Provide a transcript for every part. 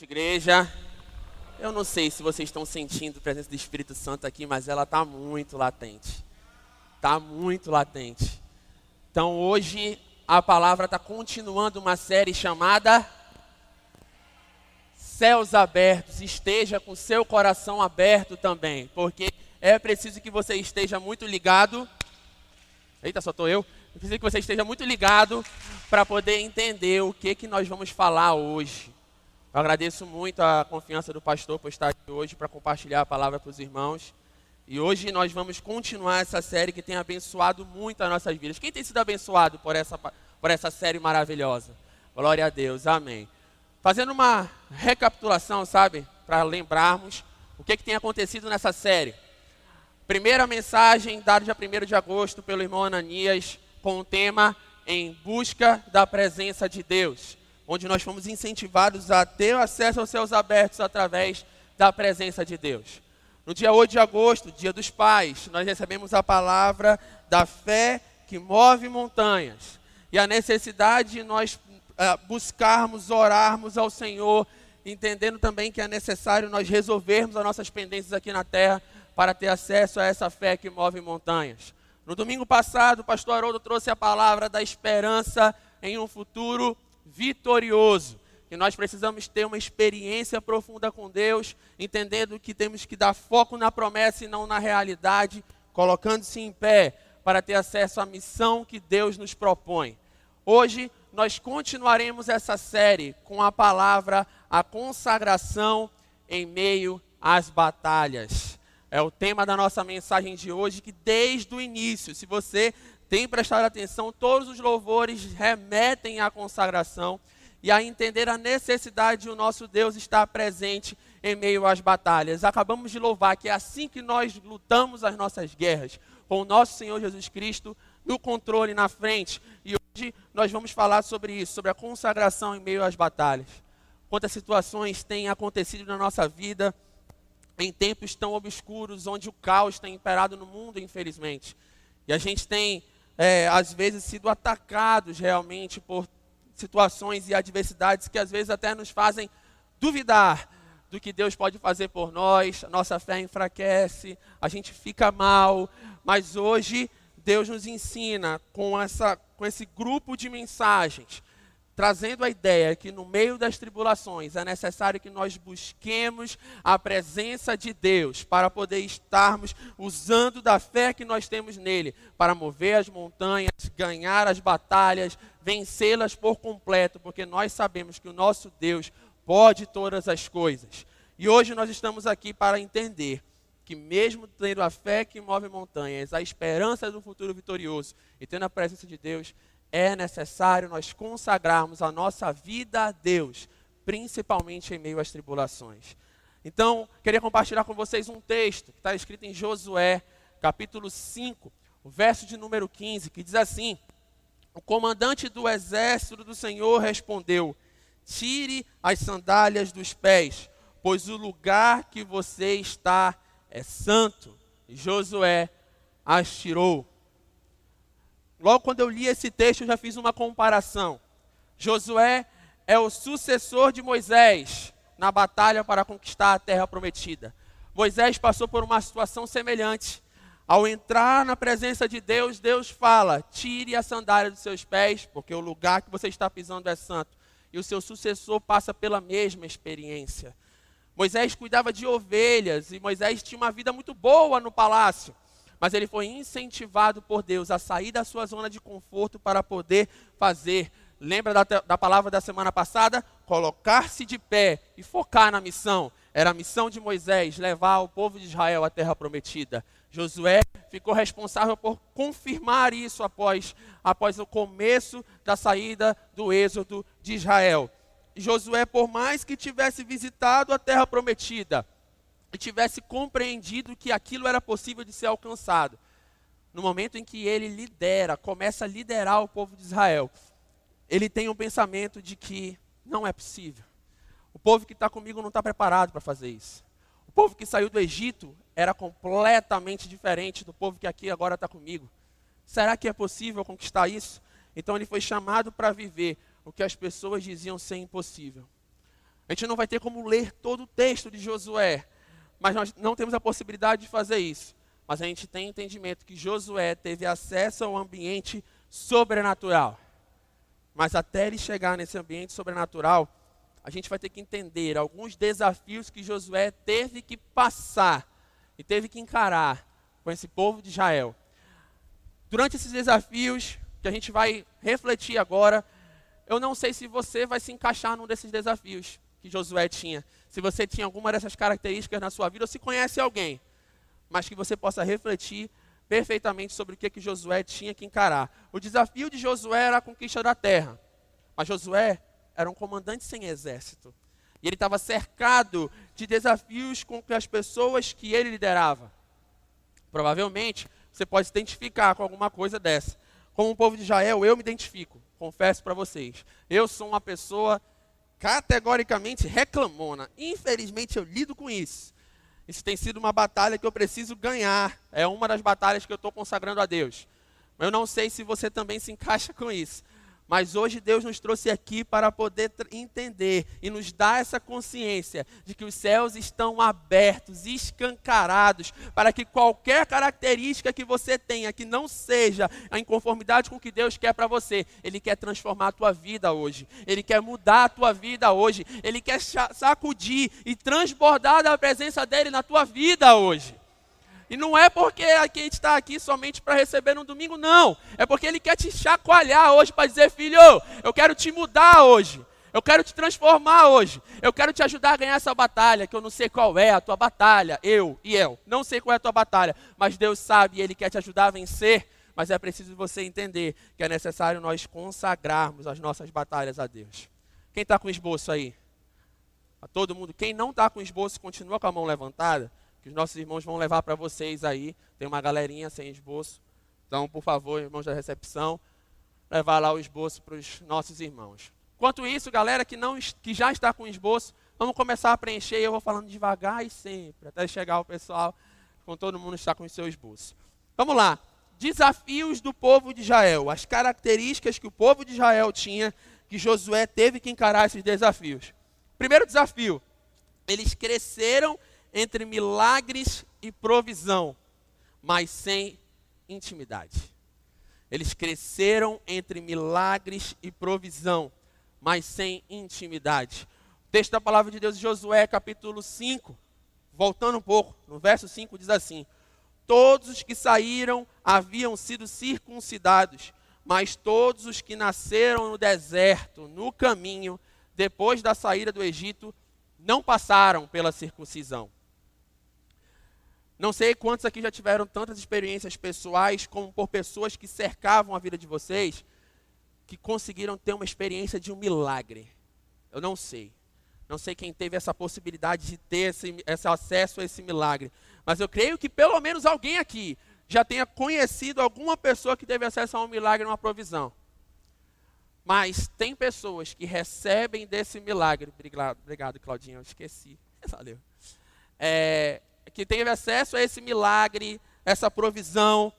noite, igreja. Eu não sei se vocês estão sentindo a presença do Espírito Santo aqui, mas ela está muito latente. Está muito latente. Então hoje a palavra está continuando uma série chamada Céus Abertos. Esteja com seu coração aberto também, porque é preciso que você esteja muito ligado. Eita, só estou eu. É preciso que você esteja muito ligado para poder entender o que, que nós vamos falar hoje. Eu agradeço muito a confiança do pastor por estar aqui hoje para compartilhar a palavra para os irmãos. E hoje nós vamos continuar essa série que tem abençoado muito as nossas vidas. Quem tem sido abençoado por essa, por essa série maravilhosa? Glória a Deus, amém. Fazendo uma recapitulação, sabe, para lembrarmos o que, que tem acontecido nessa série. Primeira mensagem dada dia 1 de agosto pelo irmão Ananias com o tema Em Busca da Presença de Deus onde nós fomos incentivados a ter acesso aos céus abertos através da presença de Deus. No dia 8 de agosto, dia dos pais, nós recebemos a palavra da fé que move montanhas e a necessidade de nós uh, buscarmos, orarmos ao Senhor, entendendo também que é necessário nós resolvermos as nossas pendências aqui na terra para ter acesso a essa fé que move montanhas. No domingo passado, o pastor Haroldo trouxe a palavra da esperança em um futuro vitorioso. Que nós precisamos ter uma experiência profunda com Deus, entendendo que temos que dar foco na promessa e não na realidade, colocando-se em pé para ter acesso à missão que Deus nos propõe. Hoje nós continuaremos essa série com a palavra a consagração em meio às batalhas. É o tema da nossa mensagem de hoje, que desde o início, se você tem prestado atenção, todos os louvores remetem à consagração e a entender a necessidade de o nosso Deus estar presente em meio às batalhas. Acabamos de louvar que é assim que nós lutamos as nossas guerras, com o nosso Senhor Jesus Cristo no controle na frente. E hoje nós vamos falar sobre isso, sobre a consagração em meio às batalhas. Quantas situações têm acontecido na nossa vida em tempos tão obscuros, onde o caos tem imperado no mundo, infelizmente. E a gente tem é, às vezes sido atacados realmente por situações e adversidades que às vezes até nos fazem duvidar do que Deus pode fazer por nós, nossa fé enfraquece, a gente fica mal, mas hoje Deus nos ensina com, essa, com esse grupo de mensagens trazendo a ideia que no meio das tribulações é necessário que nós busquemos a presença de Deus para poder estarmos usando da fé que nós temos nele para mover as montanhas, ganhar as batalhas, vencê-las por completo, porque nós sabemos que o nosso Deus pode todas as coisas. E hoje nós estamos aqui para entender que mesmo tendo a fé que move montanhas, a esperança do futuro vitorioso e tendo a presença de Deus, é necessário nós consagrarmos a nossa vida a Deus, principalmente em meio às tribulações. Então, queria compartilhar com vocês um texto que está escrito em Josué, capítulo 5, o verso de número 15, que diz assim: O comandante do exército do Senhor respondeu: Tire as sandálias dos pés, pois o lugar que você está é santo. E Josué as tirou. Logo quando eu li esse texto, eu já fiz uma comparação. Josué é o sucessor de Moisés na batalha para conquistar a terra prometida. Moisés passou por uma situação semelhante. Ao entrar na presença de Deus, Deus fala: tire a sandália dos seus pés, porque o lugar que você está pisando é santo. E o seu sucessor passa pela mesma experiência. Moisés cuidava de ovelhas e Moisés tinha uma vida muito boa no palácio mas ele foi incentivado por Deus a sair da sua zona de conforto para poder fazer. Lembra da, da palavra da semana passada? Colocar-se de pé e focar na missão. Era a missão de Moisés levar o povo de Israel à terra prometida. Josué ficou responsável por confirmar isso após, após o começo da saída do êxodo de Israel. Josué, por mais que tivesse visitado a terra prometida, e tivesse compreendido que aquilo era possível de ser alcançado, no momento em que ele lidera, começa a liderar o povo de Israel, ele tem um pensamento de que não é possível. O povo que está comigo não está preparado para fazer isso. O povo que saiu do Egito era completamente diferente do povo que aqui agora está comigo. Será que é possível conquistar isso? Então ele foi chamado para viver o que as pessoas diziam ser impossível. A gente não vai ter como ler todo o texto de Josué, mas nós não temos a possibilidade de fazer isso. Mas a gente tem entendimento que Josué teve acesso ao ambiente sobrenatural. Mas até ele chegar nesse ambiente sobrenatural, a gente vai ter que entender alguns desafios que Josué teve que passar e teve que encarar com esse povo de Israel. Durante esses desafios que a gente vai refletir agora, eu não sei se você vai se encaixar num desses desafios que Josué tinha. Se você tinha alguma dessas características na sua vida, ou se conhece alguém, mas que você possa refletir perfeitamente sobre o que, que Josué tinha que encarar. O desafio de Josué era a conquista da terra, mas Josué era um comandante sem exército. E ele estava cercado de desafios com as pessoas que ele liderava. Provavelmente você pode se identificar com alguma coisa dessa. Como o povo de Israel, eu me identifico, confesso para vocês. Eu sou uma pessoa categoricamente reclamona. Infelizmente eu lido com isso. Isso tem sido uma batalha que eu preciso ganhar. É uma das batalhas que eu estou consagrando a Deus. Eu não sei se você também se encaixa com isso. Mas hoje Deus nos trouxe aqui para poder entender e nos dar essa consciência de que os céus estão abertos, escancarados, para que qualquer característica que você tenha que não seja a inconformidade com o que Deus quer para você, Ele quer transformar a tua vida hoje, Ele quer mudar a tua vida hoje, Ele quer sacudir e transbordar da presença dEle na tua vida hoje. E não é porque a gente está aqui somente para receber no domingo, não. É porque Ele quer te chacoalhar hoje para dizer, filho, eu quero te mudar hoje. Eu quero te transformar hoje. Eu quero te ajudar a ganhar essa batalha, que eu não sei qual é a tua batalha. Eu e eu. Não sei qual é a tua batalha. Mas Deus sabe e Ele quer te ajudar a vencer. Mas é preciso você entender que é necessário nós consagrarmos as nossas batalhas a Deus. Quem está com esboço aí? A todo mundo. Quem não está com esboço, continua com a mão levantada que os nossos irmãos vão levar para vocês aí. Tem uma galerinha sem esboço. Então, por favor, irmãos da recepção, levar lá o esboço para os nossos irmãos. Enquanto isso, galera que, não, que já está com esboço, vamos começar a preencher. Eu vou falando devagar e sempre, até chegar o pessoal, com todo mundo está com o seu esboço. Vamos lá. Desafios do povo de Israel. As características que o povo de Israel tinha, que Josué teve que encarar esses desafios. Primeiro desafio: eles cresceram entre milagres e provisão, mas sem intimidade. Eles cresceram entre milagres e provisão, mas sem intimidade. O texto da palavra de Deus em Josué, capítulo 5, voltando um pouco, no verso 5 diz assim: Todos os que saíram haviam sido circuncidados, mas todos os que nasceram no deserto, no caminho, depois da saída do Egito, não passaram pela circuncisão. Não sei quantos aqui já tiveram tantas experiências pessoais como por pessoas que cercavam a vida de vocês, que conseguiram ter uma experiência de um milagre. Eu não sei. Não sei quem teve essa possibilidade de ter esse, esse acesso a esse milagre. Mas eu creio que pelo menos alguém aqui já tenha conhecido alguma pessoa que teve acesso a um milagre, uma provisão. Mas tem pessoas que recebem desse milagre. Obrigado, obrigado Claudinha, eu esqueci. Valeu. É, que teve acesso a esse milagre, essa provisão,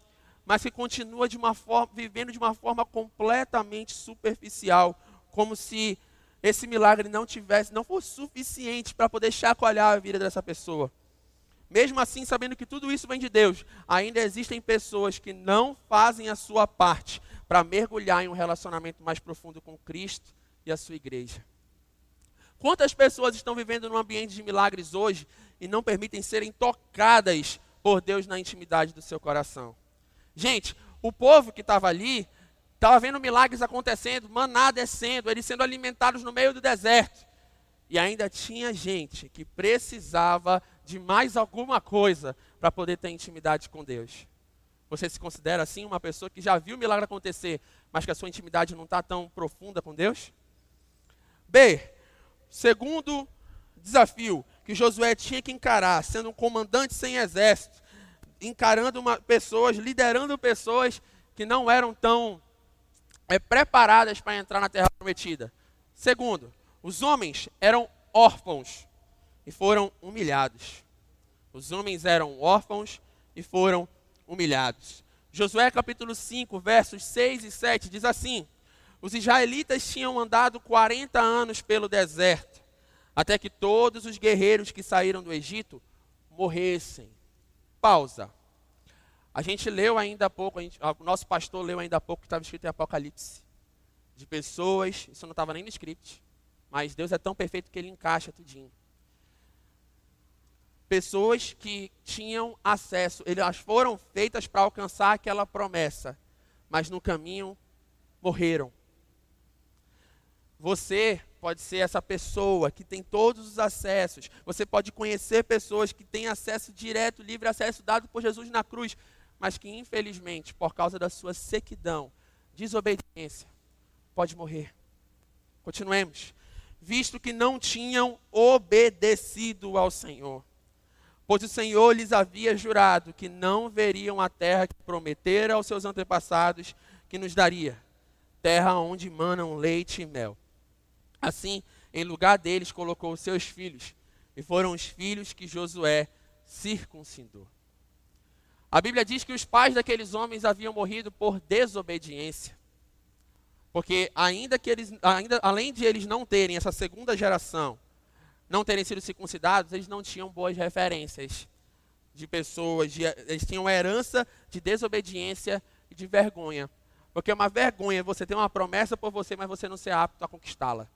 mas que continua de uma forma, vivendo de uma forma completamente superficial, como se esse milagre não tivesse, não fosse suficiente para poder chacoalhar a vida dessa pessoa. Mesmo assim, sabendo que tudo isso vem de Deus, ainda existem pessoas que não fazem a sua parte para mergulhar em um relacionamento mais profundo com Cristo e a sua igreja. Quantas pessoas estão vivendo num ambiente de milagres hoje e não permitem serem tocadas por Deus na intimidade do seu coração. Gente, o povo que estava ali estava vendo milagres acontecendo, maná descendo, eles sendo alimentados no meio do deserto. E ainda tinha gente que precisava de mais alguma coisa para poder ter intimidade com Deus. Você se considera assim uma pessoa que já viu o milagre acontecer, mas que a sua intimidade não está tão profunda com Deus? B. Segundo desafio, que Josué tinha que encarar, sendo um comandante sem exército, encarando uma, pessoas, liderando pessoas que não eram tão é, preparadas para entrar na terra prometida. Segundo, os homens eram órfãos e foram humilhados. Os homens eram órfãos e foram humilhados. Josué capítulo 5, versos 6 e 7 diz assim: Os israelitas tinham andado 40 anos pelo deserto até que todos os guerreiros que saíram do Egito morressem. Pausa. A gente leu ainda há pouco, gente, o nosso pastor leu ainda há pouco que estava escrito em Apocalipse. De pessoas, isso não estava nem no script, mas Deus é tão perfeito que ele encaixa tudinho. Pessoas que tinham acesso, elas foram feitas para alcançar aquela promessa, mas no caminho morreram. Você pode ser essa pessoa que tem todos os acessos. Você pode conhecer pessoas que têm acesso direto, livre acesso dado por Jesus na cruz, mas que infelizmente, por causa da sua sequidão, desobediência, pode morrer. Continuemos. Visto que não tinham obedecido ao Senhor. Pois o Senhor lhes havia jurado que não veriam a terra que prometera aos seus antepassados que nos daria, terra onde manam leite e mel. Assim, em lugar deles, colocou os seus filhos, e foram os filhos que Josué circuncidou. A Bíblia diz que os pais daqueles homens haviam morrido por desobediência. Porque ainda que eles, ainda, além de eles não terem essa segunda geração, não terem sido circuncidados, eles não tinham boas referências de pessoas, de, eles tinham herança de desobediência e de vergonha. Porque é uma vergonha você ter uma promessa por você, mas você não ser apto a conquistá-la.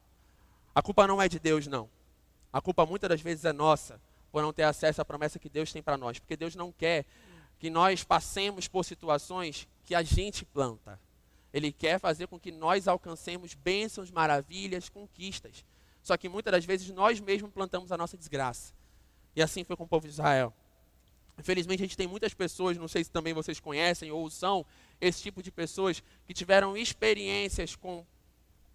A culpa não é de Deus, não. A culpa muitas das vezes é nossa, por não ter acesso à promessa que Deus tem para nós. Porque Deus não quer que nós passemos por situações que a gente planta. Ele quer fazer com que nós alcancemos bênçãos, maravilhas, conquistas. Só que muitas das vezes nós mesmos plantamos a nossa desgraça. E assim foi com o povo de Israel. Infelizmente, a gente tem muitas pessoas, não sei se também vocês conhecem ou são esse tipo de pessoas que tiveram experiências com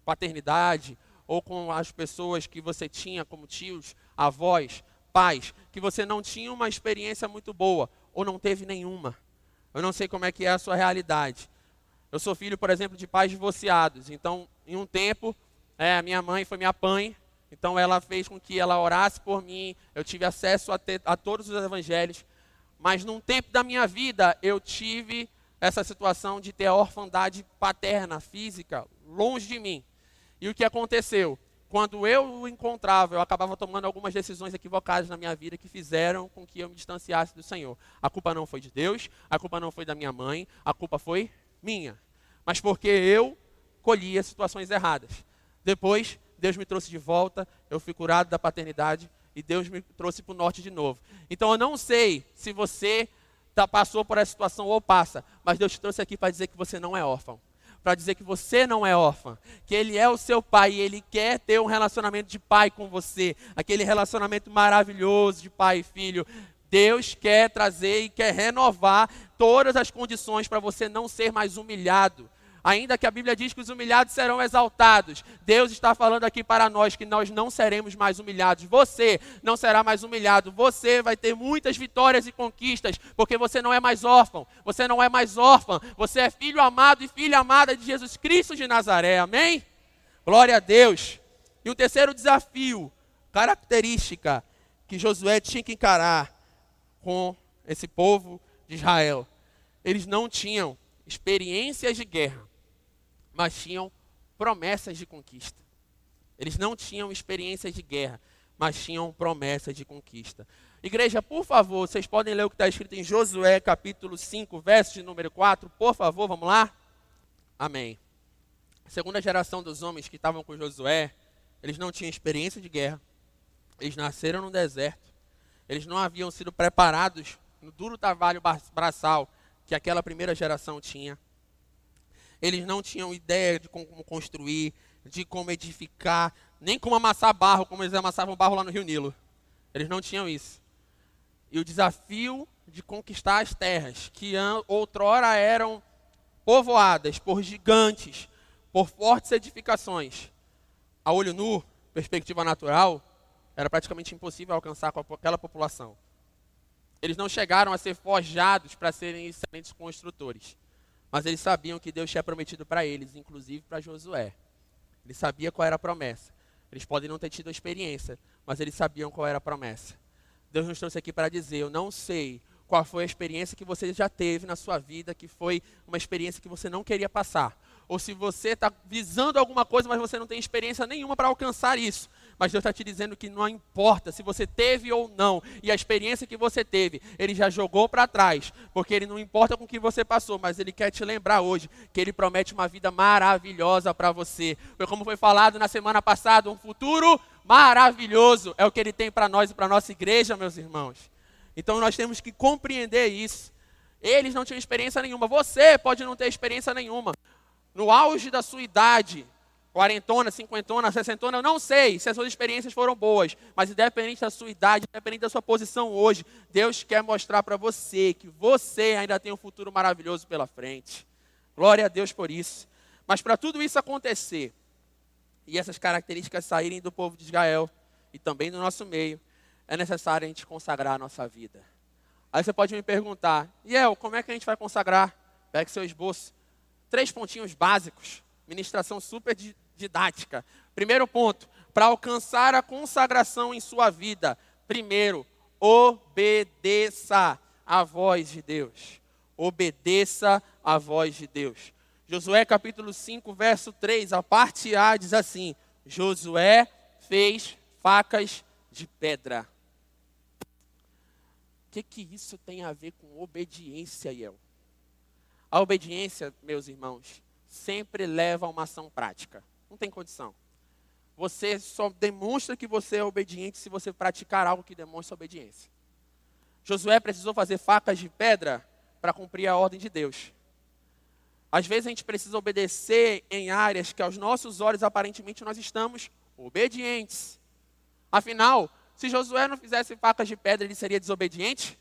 paternidade ou com as pessoas que você tinha como tios, avós, pais, que você não tinha uma experiência muito boa ou não teve nenhuma. Eu não sei como é que é a sua realidade. Eu sou filho, por exemplo, de pais divorciados. Então, em um tempo, é, minha mãe foi minha mãe. Então, ela fez com que ela orasse por mim. Eu tive acesso a, ter, a todos os evangelhos. Mas, num tempo da minha vida, eu tive essa situação de ter a orfandade paterna, física, longe de mim. E o que aconteceu? quando eu o encontrava, eu acabava tomando algumas decisões equivocadas na minha vida que fizeram com que eu me distanciasse do Senhor. A culpa não foi de Deus, a culpa não foi da minha mãe, a culpa foi minha. Mas porque eu colhia situações erradas. Depois, Deus me trouxe de volta, eu fui curado da paternidade e Deus me trouxe para o norte de novo. Então eu não sei se você tá, passou por essa situação ou passa, mas Deus te trouxe aqui para dizer que você não é órfão para dizer que você não é órfã, que Ele é o seu pai e Ele quer ter um relacionamento de pai com você, aquele relacionamento maravilhoso de pai e filho. Deus quer trazer e quer renovar todas as condições para você não ser mais humilhado, Ainda que a Bíblia diz que os humilhados serão exaltados, Deus está falando aqui para nós que nós não seremos mais humilhados. Você não será mais humilhado. Você vai ter muitas vitórias e conquistas, porque você não é mais órfão. Você não é mais órfã. Você é filho amado e filha amada de Jesus Cristo de Nazaré. Amém? Glória a Deus. E o terceiro desafio, característica que Josué tinha que encarar com esse povo de Israel. Eles não tinham experiências de guerra mas tinham promessas de conquista. Eles não tinham experiências de guerra, mas tinham promessas de conquista. Igreja, por favor, vocês podem ler o que está escrito em Josué capítulo 5, verso de número 4, por favor, vamos lá? Amém. A segunda geração dos homens que estavam com Josué, eles não tinham experiência de guerra, eles nasceram no deserto, eles não haviam sido preparados no duro trabalho braçal que aquela primeira geração tinha. Eles não tinham ideia de como construir, de como edificar, nem como amassar barro, como eles amassavam barro lá no Rio Nilo. Eles não tinham isso. E o desafio de conquistar as terras, que outrora eram povoadas por gigantes, por fortes edificações, a olho nu, perspectiva natural, era praticamente impossível alcançar com aquela população. Eles não chegaram a ser forjados para serem excelentes construtores. Mas eles sabiam que Deus tinha prometido para eles, inclusive para Josué. Eles sabiam qual era a promessa. Eles podem não ter tido a experiência, mas eles sabiam qual era a promessa. Deus nos trouxe aqui para dizer: Eu não sei qual foi a experiência que você já teve na sua vida, que foi uma experiência que você não queria passar. Ou se você está visando alguma coisa, mas você não tem experiência nenhuma para alcançar isso. Mas Deus está te dizendo que não importa se você teve ou não, e a experiência que você teve, Ele já jogou para trás, porque Ele não importa com o que você passou, mas Ele quer te lembrar hoje que Ele promete uma vida maravilhosa para você. Foi como foi falado na semana passada, um futuro maravilhoso é o que Ele tem para nós e para nossa igreja, meus irmãos. Então nós temos que compreender isso. Eles não tinham experiência nenhuma, você pode não ter experiência nenhuma. No auge da sua idade, quarentona, cinquentona, sessentona, eu não sei se as suas experiências foram boas, mas independente da sua idade, independente da sua posição hoje, Deus quer mostrar para você que você ainda tem um futuro maravilhoso pela frente. Glória a Deus por isso. Mas para tudo isso acontecer, e essas características saírem do povo de Israel e também do nosso meio, é necessário a gente consagrar a nossa vida. Aí você pode me perguntar, Iel, como é que a gente vai consagrar? Pegue seu esboço. Três pontinhos básicos, ministração super didática. Primeiro ponto, para alcançar a consagração em sua vida, primeiro, obedeça a voz de Deus. Obedeça a voz de Deus. Josué capítulo 5, verso 3, a parte A diz assim: Josué fez facas de pedra. O que, que isso tem a ver com obediência, Iel? A obediência, meus irmãos, sempre leva a uma ação prática. Não tem condição. Você só demonstra que você é obediente se você praticar algo que demonstra obediência. Josué precisou fazer facas de pedra para cumprir a ordem de Deus. Às vezes a gente precisa obedecer em áreas que aos nossos olhos aparentemente nós estamos obedientes. Afinal, se Josué não fizesse facas de pedra, ele seria desobediente?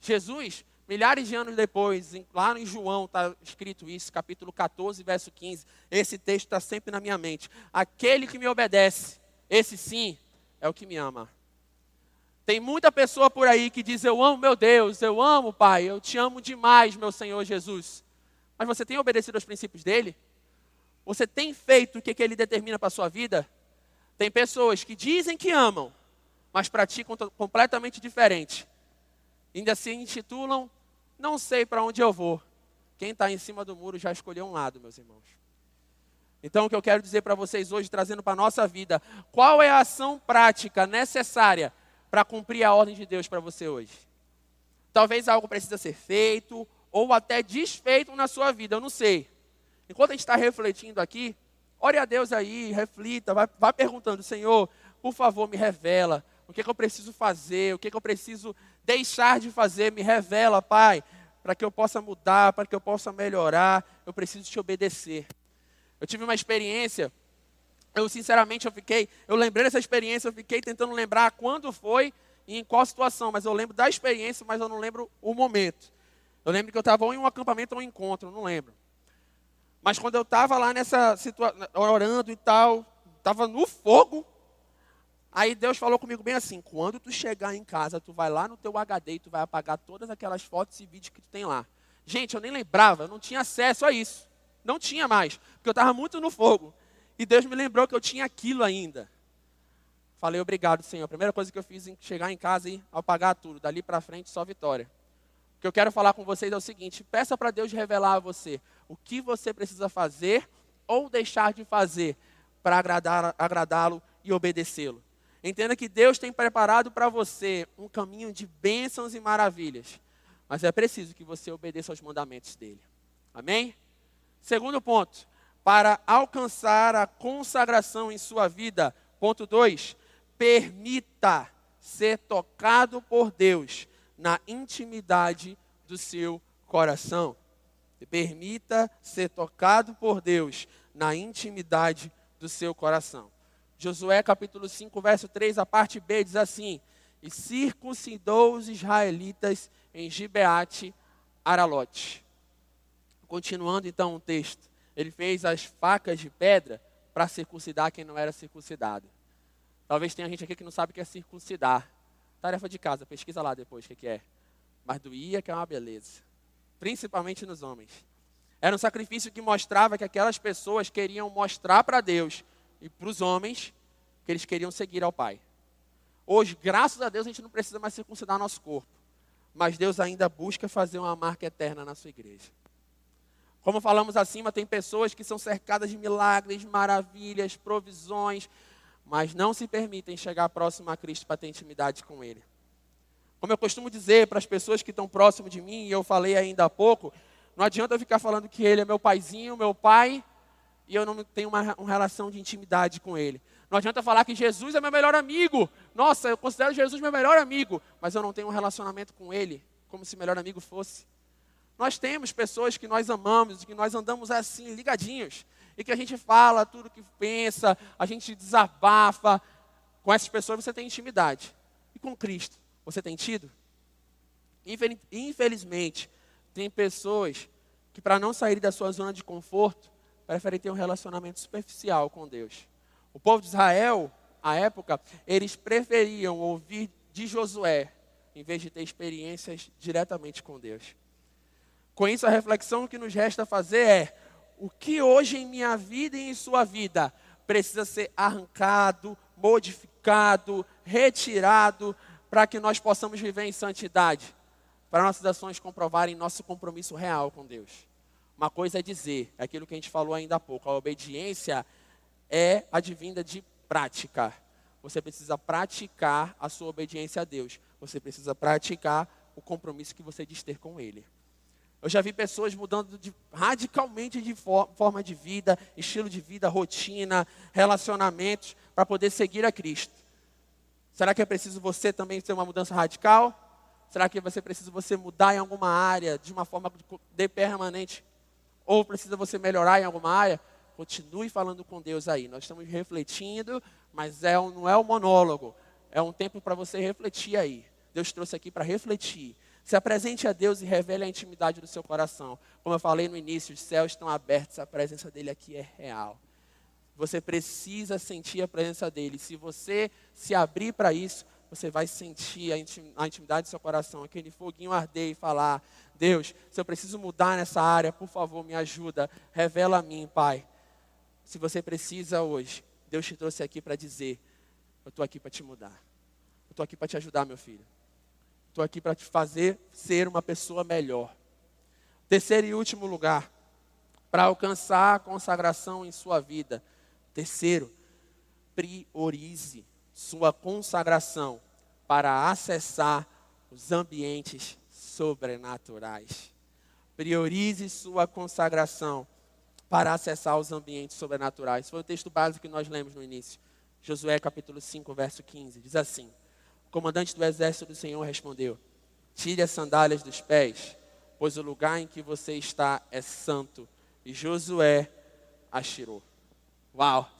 Jesus, milhares de anos depois, lá em João está escrito isso, capítulo 14, verso 15. Esse texto está sempre na minha mente. Aquele que me obedece, esse sim, é o que me ama. Tem muita pessoa por aí que diz: Eu amo meu Deus, eu amo Pai, eu te amo demais, meu Senhor Jesus. Mas você tem obedecido aos princípios dele? Você tem feito o que, que ele determina para a sua vida? Tem pessoas que dizem que amam, mas praticam completamente diferente. Ainda se intitulam, não sei para onde eu vou. Quem está em cima do muro já escolheu um lado, meus irmãos. Então, o que eu quero dizer para vocês hoje, trazendo para a nossa vida, qual é a ação prática necessária para cumprir a ordem de Deus para você hoje? Talvez algo precisa ser feito, ou até desfeito na sua vida, eu não sei. Enquanto a gente está refletindo aqui, ore a Deus aí, reflita, vai, vai perguntando, Senhor, por favor, me revela o que, que eu preciso fazer, o que, que eu preciso deixar de fazer, me revela, Pai, para que eu possa mudar, para que eu possa melhorar, eu preciso te obedecer. Eu tive uma experiência, eu sinceramente eu fiquei, eu lembrei dessa experiência, eu fiquei tentando lembrar quando foi e em qual situação, mas eu lembro da experiência, mas eu não lembro o momento. Eu lembro que eu estava em um acampamento ou um encontro, não lembro. Mas quando eu estava lá nessa situação, orando e tal, estava no fogo. Aí Deus falou comigo bem assim: quando tu chegar em casa, tu vai lá no teu HD e tu vai apagar todas aquelas fotos e vídeos que tu tem lá. Gente, eu nem lembrava, eu não tinha acesso a isso. Não tinha mais, porque eu estava muito no fogo. E Deus me lembrou que eu tinha aquilo ainda. Falei, obrigado, Senhor. A primeira coisa que eu fiz em chegar em casa e apagar tudo. Dali para frente, só vitória. O que eu quero falar com vocês é o seguinte: peça para Deus revelar a você o que você precisa fazer ou deixar de fazer para agradá-lo e obedecê-lo. Entenda que Deus tem preparado para você um caminho de bênçãos e maravilhas, mas é preciso que você obedeça aos mandamentos dele. Amém? Segundo ponto, para alcançar a consagração em sua vida, ponto 2, permita ser tocado por Deus na intimidade do seu coração. Permita ser tocado por Deus na intimidade do seu coração. Josué capítulo 5, verso 3, a parte B diz assim: E circuncidou os israelitas em Gibeate Aralote. Continuando então o texto, ele fez as facas de pedra para circuncidar quem não era circuncidado. Talvez tenha gente aqui que não sabe o que é circuncidar. Tarefa de casa, pesquisa lá depois o que, é. Mas doía que é uma beleza. Principalmente nos homens. Era um sacrifício que mostrava que aquelas pessoas queriam mostrar para Deus e para os homens que eles queriam seguir ao Pai. Hoje, graças a Deus, a gente não precisa mais circuncidar nosso corpo. Mas Deus ainda busca fazer uma marca eterna na sua igreja. Como falamos acima, tem pessoas que são cercadas de milagres, maravilhas, provisões, mas não se permitem chegar próximo a Cristo para ter intimidade com Ele. Como eu costumo dizer para as pessoas que estão próximo de mim, e eu falei ainda há pouco, não adianta eu ficar falando que Ele é meu paizinho, meu pai, e eu não tenho uma, uma relação de intimidade com Ele. Não adianta falar que Jesus é meu melhor amigo. Nossa, eu considero Jesus meu melhor amigo, mas eu não tenho um relacionamento com Ele, como se melhor amigo fosse. Nós temos pessoas que nós amamos, que nós andamos assim, ligadinhos, e que a gente fala tudo que pensa, a gente desabafa. Com essas pessoas você tem intimidade. E com Cristo, você tem tido? Infelizmente, tem pessoas que, para não sair da sua zona de conforto, preferem ter um relacionamento superficial com Deus. O povo de Israel, à época, eles preferiam ouvir de Josué, em vez de ter experiências diretamente com Deus. Com isso, a reflexão que nos resta fazer é: o que hoje em minha vida e em sua vida precisa ser arrancado, modificado, retirado, para que nós possamos viver em santidade, para nossas ações comprovarem nosso compromisso real com Deus. Uma coisa é dizer, é aquilo que a gente falou ainda há pouco, a obediência é advinda de prática. Você precisa praticar a sua obediência a Deus. Você precisa praticar o compromisso que você diz ter com Ele. Eu já vi pessoas mudando de, radicalmente de for, forma de vida, estilo de vida, rotina, relacionamentos, para poder seguir a Cristo. Será que é preciso você também ter uma mudança radical? Será que você precisa você mudar em alguma área de uma forma de permanente? Ou precisa você melhorar em alguma área? Continue falando com Deus aí. Nós estamos refletindo, mas é um, não é um monólogo. É um tempo para você refletir aí. Deus trouxe aqui para refletir. Se apresente a Deus e revele a intimidade do seu coração. Como eu falei no início, os céus estão abertos, a presença dele aqui é real. Você precisa sentir a presença dele. Se você se abrir para isso, você vai sentir a intimidade do seu coração, aquele foguinho arder e falar: Deus, se eu preciso mudar nessa área, por favor, me ajuda, revela a mim, Pai. Se você precisa hoje, Deus te trouxe aqui para dizer: Eu estou aqui para te mudar. Eu estou aqui para te ajudar, meu filho. Estou aqui para te fazer ser uma pessoa melhor. Terceiro e último lugar, para alcançar a consagração em sua vida. Terceiro, priorize sua consagração para acessar os ambientes sobrenaturais. Priorize sua consagração para acessar os ambientes sobrenaturais. Foi o texto básico que nós lemos no início. Josué capítulo 5, verso 15. Diz assim: o comandante do exército do Senhor respondeu: Tire as sandálias dos pés, pois o lugar em que você está é santo. E Josué as tirou. Uau!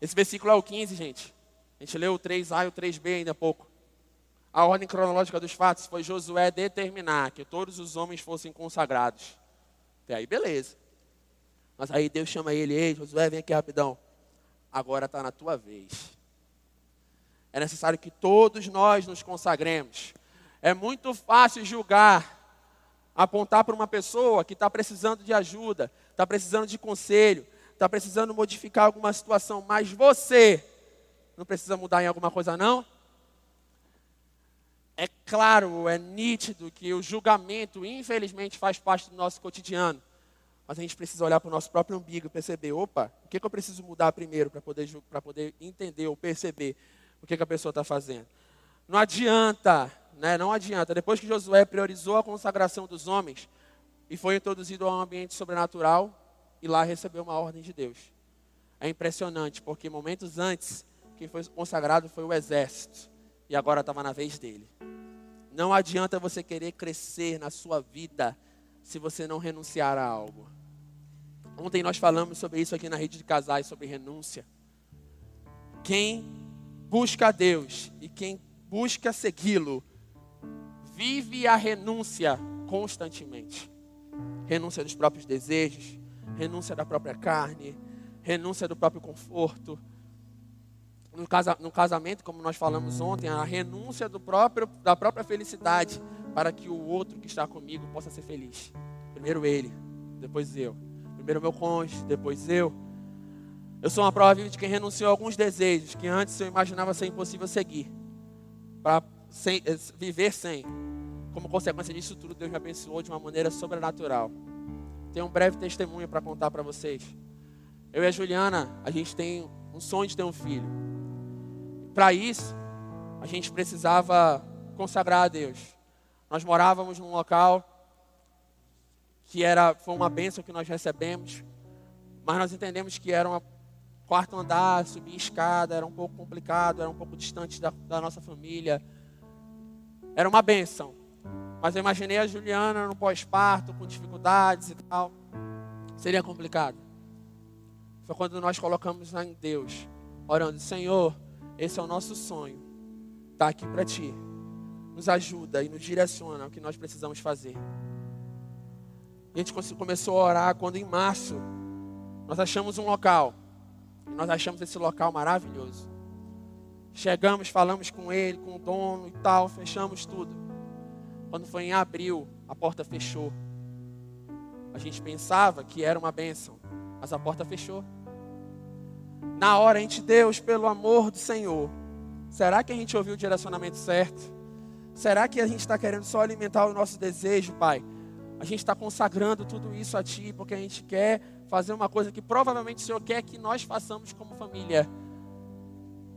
Esse versículo é o 15, gente. A gente leu o 3A e o 3B ainda há pouco. A ordem cronológica dos fatos foi Josué determinar que todos os homens fossem consagrados. Até aí, beleza. Mas aí Deus chama ele, ei, Josué, vem aqui rapidão. Agora está na tua vez. É necessário que todos nós nos consagremos. É muito fácil julgar, apontar para uma pessoa que está precisando de ajuda, está precisando de conselho, está precisando modificar alguma situação, mas você não precisa mudar em alguma coisa, não? É claro, é nítido que o julgamento, infelizmente, faz parte do nosso cotidiano. Mas a gente precisa olhar para o nosso próprio umbigo e perceber: opa, o que, que eu preciso mudar primeiro para poder, poder entender ou perceber o que, que a pessoa está fazendo. Não adianta, né? não adianta. Depois que Josué priorizou a consagração dos homens e foi introduzido a um ambiente sobrenatural, e lá recebeu uma ordem de Deus. É impressionante, porque momentos antes, quem foi consagrado foi o exército, e agora estava na vez dele. Não adianta você querer crescer na sua vida se você não renunciar a algo. Ontem nós falamos sobre isso aqui na rede de casais, sobre renúncia. Quem busca a Deus e quem busca segui-lo vive a renúncia constantemente. Renúncia dos próprios desejos, renúncia da própria carne, renúncia do próprio conforto. No, casa, no casamento, como nós falamos ontem, a renúncia do próprio, da própria felicidade para que o outro que está comigo possa ser feliz. Primeiro ele, depois eu. Primeiro meu cônjuge, depois eu eu sou uma prova viva de quem renunciou a alguns desejos que antes eu imaginava ser impossível seguir. Para eh, viver sem. Como consequência disso tudo, Deus me abençoou de uma maneira sobrenatural. Tenho um breve testemunho para contar para vocês. Eu e a Juliana, a gente tem um sonho de ter um filho. Para isso, a gente precisava consagrar a Deus. Nós morávamos num local que era foi uma bênção que nós recebemos, mas nós entendemos que era um quarto andar, subir escada, era um pouco complicado, era um pouco distante da, da nossa família. Era uma bênção. Mas eu imaginei a Juliana no pós-parto, com dificuldades e tal. Seria complicado. Foi quando nós colocamos em Deus, orando: Senhor, esse é o nosso sonho. Está aqui para ti. Nos ajuda e nos direciona o que nós precisamos fazer. A gente começou a orar quando em março nós achamos um local. Nós achamos esse local maravilhoso. Chegamos, falamos com ele, com o dono e tal, fechamos tudo. Quando foi em abril, a porta fechou. A gente pensava que era uma bênção, mas a porta fechou. Na hora, a gente, Deus, pelo amor do Senhor, será que a gente ouviu o direcionamento certo? Será que a gente está querendo só alimentar o nosso desejo, Pai? A gente está consagrando tudo isso a Ti, porque a gente quer fazer uma coisa que provavelmente o Senhor quer que nós façamos como família,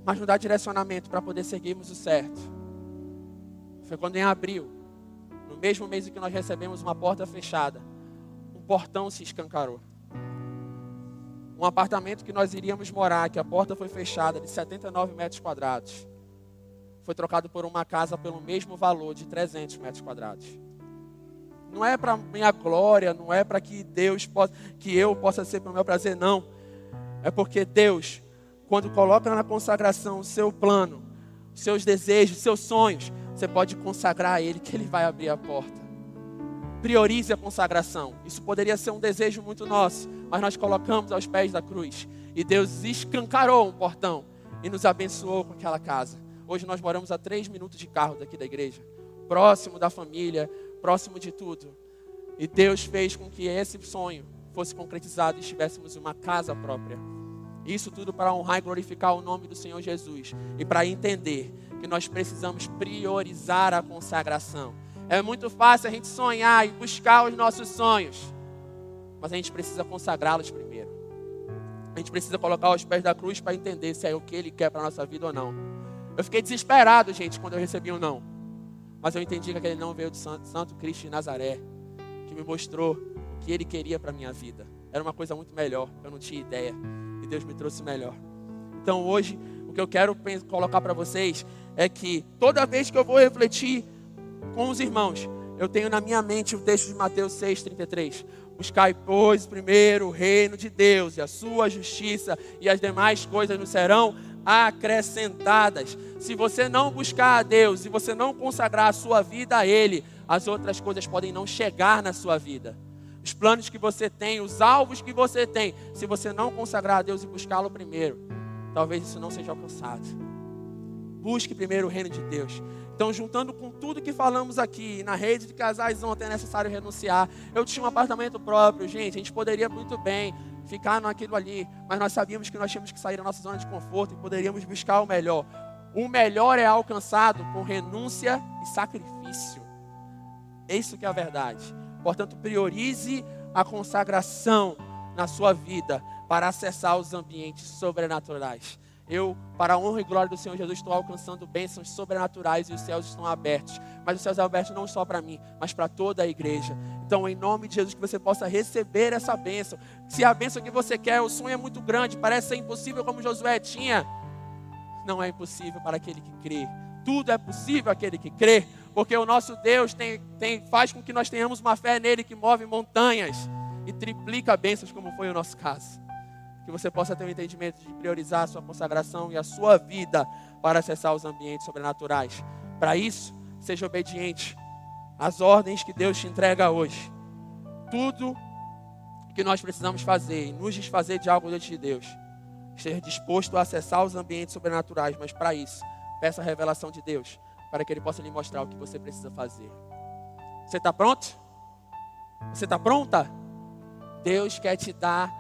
mas não dá direcionamento para poder seguirmos o certo. Foi quando em abril, no mesmo mês em que nós recebemos uma porta fechada, um portão se escancarou. Um apartamento que nós iríamos morar, que a porta foi fechada, de 79 metros quadrados, foi trocado por uma casa pelo mesmo valor de 300 metros quadrados não é para minha glória, não é para que Deus possa, que eu possa ser para o meu prazer, não. É porque Deus, quando coloca na consagração o seu plano, os seus desejos, os seus sonhos, você pode consagrar a Ele que Ele vai abrir a porta. Priorize a consagração. Isso poderia ser um desejo muito nosso, mas nós colocamos aos pés da cruz. E Deus escancarou um portão e nos abençoou com aquela casa. Hoje nós moramos a três minutos de carro daqui da igreja, próximo da família, próximo de tudo. E Deus fez com que esse sonho fosse concretizado e estivéssemos em uma casa própria. Isso tudo para honrar e glorificar o nome do Senhor Jesus e para entender que nós precisamos priorizar a consagração. É muito fácil a gente sonhar e buscar os nossos sonhos, mas a gente precisa consagrá-los primeiro. A gente precisa colocar os pés da cruz para entender se é o que Ele quer para a nossa vida ou não. Eu fiquei desesperado, gente, quando eu recebi um não. Mas eu entendi que aquele não veio Santo, Santo Cristo de Nazaré, que me mostrou o que ele queria para a minha vida. Era uma coisa muito melhor, eu não tinha ideia. E Deus me trouxe melhor. Então hoje, o que eu quero colocar para vocês é que toda vez que eu vou refletir com os irmãos, eu tenho na minha mente o texto de Mateus 6,33. Buscai, pois, primeiro o reino de Deus e a sua justiça, e as demais coisas nos serão acrescentadas. Se você não buscar a Deus, se você não consagrar a sua vida a Ele, as outras coisas podem não chegar na sua vida. Os planos que você tem, os alvos que você tem, se você não consagrar a Deus e buscá-lo primeiro, talvez isso não seja alcançado. Busque primeiro o reino de Deus. Então, juntando com tudo que falamos aqui, na rede de casais ontem é necessário renunciar. Eu tinha um apartamento próprio, gente, a gente poderia muito bem ficar naquilo ali, mas nós sabíamos que nós tínhamos que sair da nossa zona de conforto e poderíamos buscar o melhor. O melhor é alcançado com renúncia e sacrifício. É isso que é a verdade. Portanto, priorize a consagração na sua vida para acessar os ambientes sobrenaturais. Eu, para a honra e glória do Senhor Jesus, estou alcançando bênçãos sobrenaturais e os céus estão abertos. Mas os céus abertos não só para mim, mas para toda a igreja. Então, em nome de Jesus, que você possa receber essa bênção. Se a bênção que você quer, o sonho é muito grande, parece ser impossível como Josué tinha. Não é impossível para aquele que crê. Tudo é possível aquele que crê, porque o nosso Deus tem, tem, faz com que nós tenhamos uma fé nele que move montanhas e triplica bênçãos, como foi o nosso caso que você possa ter o um entendimento de priorizar a sua consagração e a sua vida para acessar os ambientes sobrenaturais. Para isso, seja obediente às ordens que Deus te entrega hoje. Tudo que nós precisamos fazer e nos desfazer de algo diante de Deus. Esteja disposto a acessar os ambientes sobrenaturais, mas para isso, peça a revelação de Deus, para que Ele possa lhe mostrar o que você precisa fazer. Você está pronto? Você está pronta? Deus quer te dar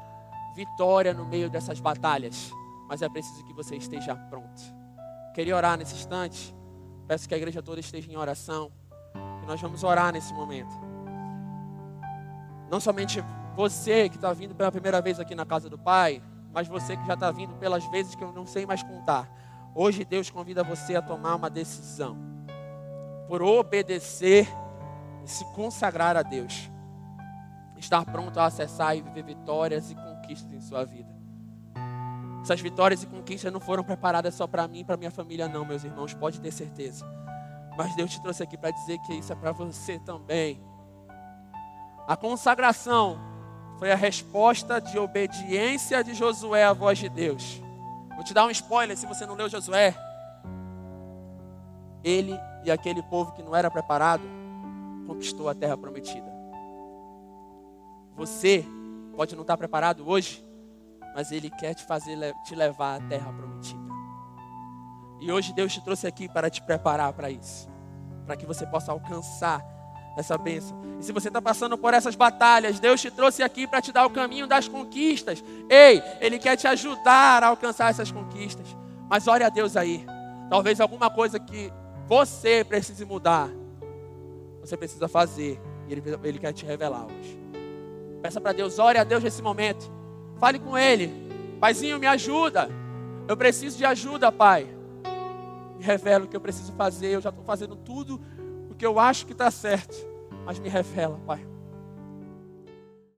vitória no meio dessas batalhas, mas é preciso que você esteja pronto. Queria orar nesse instante, peço que a igreja toda esteja em oração, nós vamos orar nesse momento. Não somente você que está vindo pela primeira vez aqui na casa do Pai, mas você que já está vindo pelas vezes que eu não sei mais contar. Hoje Deus convida você a tomar uma decisão por obedecer e se consagrar a Deus. Estar pronto a acessar e viver vitórias e conquistas em sua vida. Essas vitórias e conquistas não foram preparadas só para mim e para minha família, não, meus irmãos, pode ter certeza. Mas Deus te trouxe aqui para dizer que isso é para você também. A consagração foi a resposta de obediência de Josué à voz de Deus. Vou te dar um spoiler se você não leu Josué. Ele e aquele povo que não era preparado conquistou a terra prometida. Você pode não estar preparado hoje, mas Ele quer te fazer te levar à terra prometida. E hoje Deus te trouxe aqui para te preparar para isso, para que você possa alcançar essa bênção. E se você está passando por essas batalhas, Deus te trouxe aqui para te dar o caminho das conquistas. Ei, Ele quer te ajudar a alcançar essas conquistas. Mas ore a Deus aí. Talvez alguma coisa que você precise mudar, você precisa fazer. E Ele, ele quer te revelar hoje. Peça para Deus, ore a Deus nesse momento. Fale com Ele. Paizinho, me ajuda. Eu preciso de ajuda, Pai. Me revela o que eu preciso fazer. Eu já estou fazendo tudo o que eu acho que está certo. Mas me revela, Pai.